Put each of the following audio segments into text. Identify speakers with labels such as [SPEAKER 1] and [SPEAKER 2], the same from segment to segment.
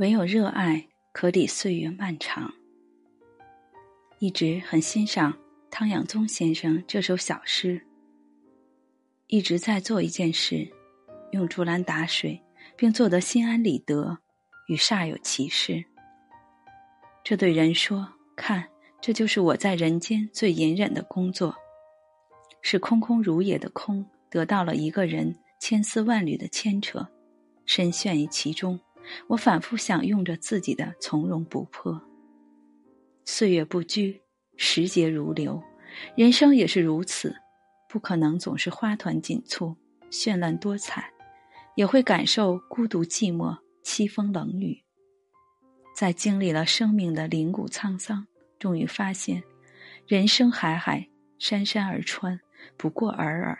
[SPEAKER 1] 唯有热爱可抵岁月漫长。一直很欣赏汤养宗先生这首小诗。一直在做一件事，用竹篮打水，并做得心安理得，与煞有其事。这对人说：“看，这就是我在人间最隐忍的工作，是空空如也的空，得到了一个人千丝万缕的牵扯，深陷于其中。我反复享用着自己的从容不迫。岁月不居，时节如流，人生也是如此，不可能总是花团锦簇、绚烂多彩，也会感受孤独寂寞、凄风冷雨。”在经历了生命的凌古沧桑，终于发现，人生海海，山山而川，不过尔尔。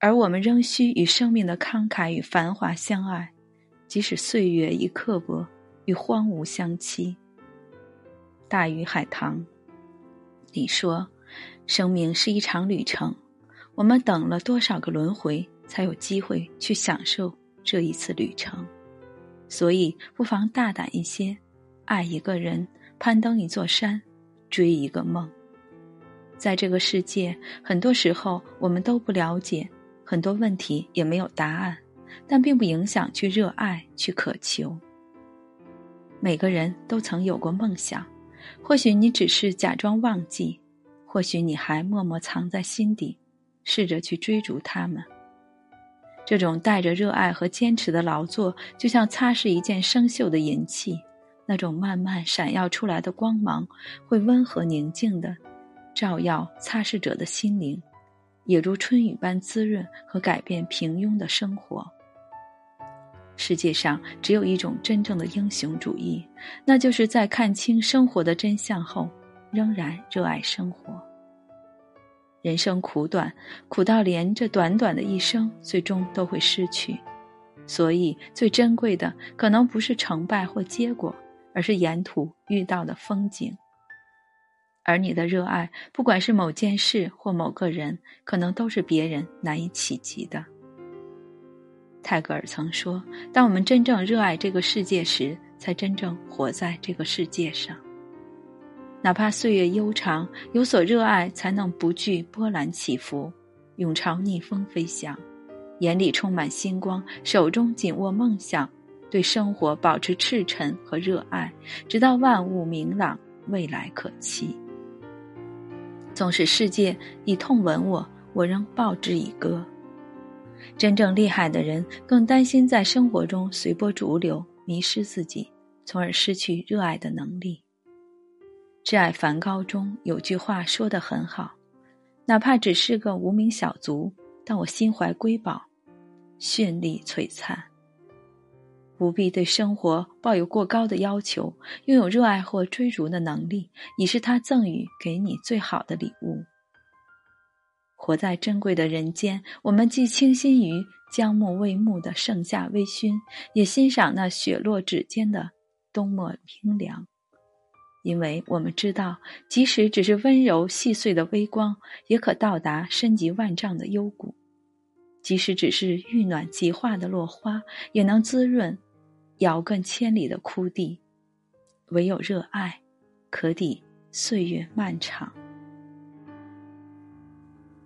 [SPEAKER 1] 而我们仍需与生命的慷慨与繁华相爱，即使岁月已刻薄，与荒芜相欺。大鱼海棠你说，生命是一场旅程，我们等了多少个轮回，才有机会去享受这一次旅程。所以，不妨大胆一些，爱一个人，攀登一座山，追一个梦。在这个世界，很多时候我们都不了解，很多问题也没有答案，但并不影响去热爱，去渴求。每个人都曾有过梦想，或许你只是假装忘记，或许你还默默藏在心底，试着去追逐他们。这种带着热爱和坚持的劳作，就像擦拭一件生锈的银器，那种慢慢闪耀出来的光芒，会温和宁静的照耀擦拭者的心灵，也如春雨般滋润和改变平庸的生活。世界上只有一种真正的英雄主义，那就是在看清生活的真相后，仍然热爱生活。人生苦短，苦到连这短短的一生，最终都会失去。所以，最珍贵的可能不是成败或结果，而是沿途遇到的风景。而你的热爱，不管是某件事或某个人，可能都是别人难以企及的。泰戈尔曾说：“当我们真正热爱这个世界时，才真正活在这个世界上。”哪怕岁月悠长，有所热爱，才能不惧波澜起伏，勇朝逆风飞翔，眼里充满星光，手中紧握梦想，对生活保持赤诚和热爱，直到万物明朗，未来可期。纵使世界以痛吻我，我仍报之以歌。真正厉害的人，更担心在生活中随波逐流，迷失自己，从而失去热爱的能力。《挚爱梵高》中有句话说得很好：“哪怕只是个无名小卒，但我心怀瑰宝，绚丽璀璨。不必对生活抱有过高的要求，拥有热爱或追逐的能力，已是他赠予给你最好的礼物。活在珍贵的人间，我们既倾心于将暮未暮的盛夏微醺，也欣赏那雪落指尖的冬末冰凉。”因为我们知道，即使只是温柔细碎的微光，也可到达深及万丈的幽谷；即使只是遇暖即化的落花，也能滋润遥亘千里的枯地。唯有热爱，可抵岁月漫长。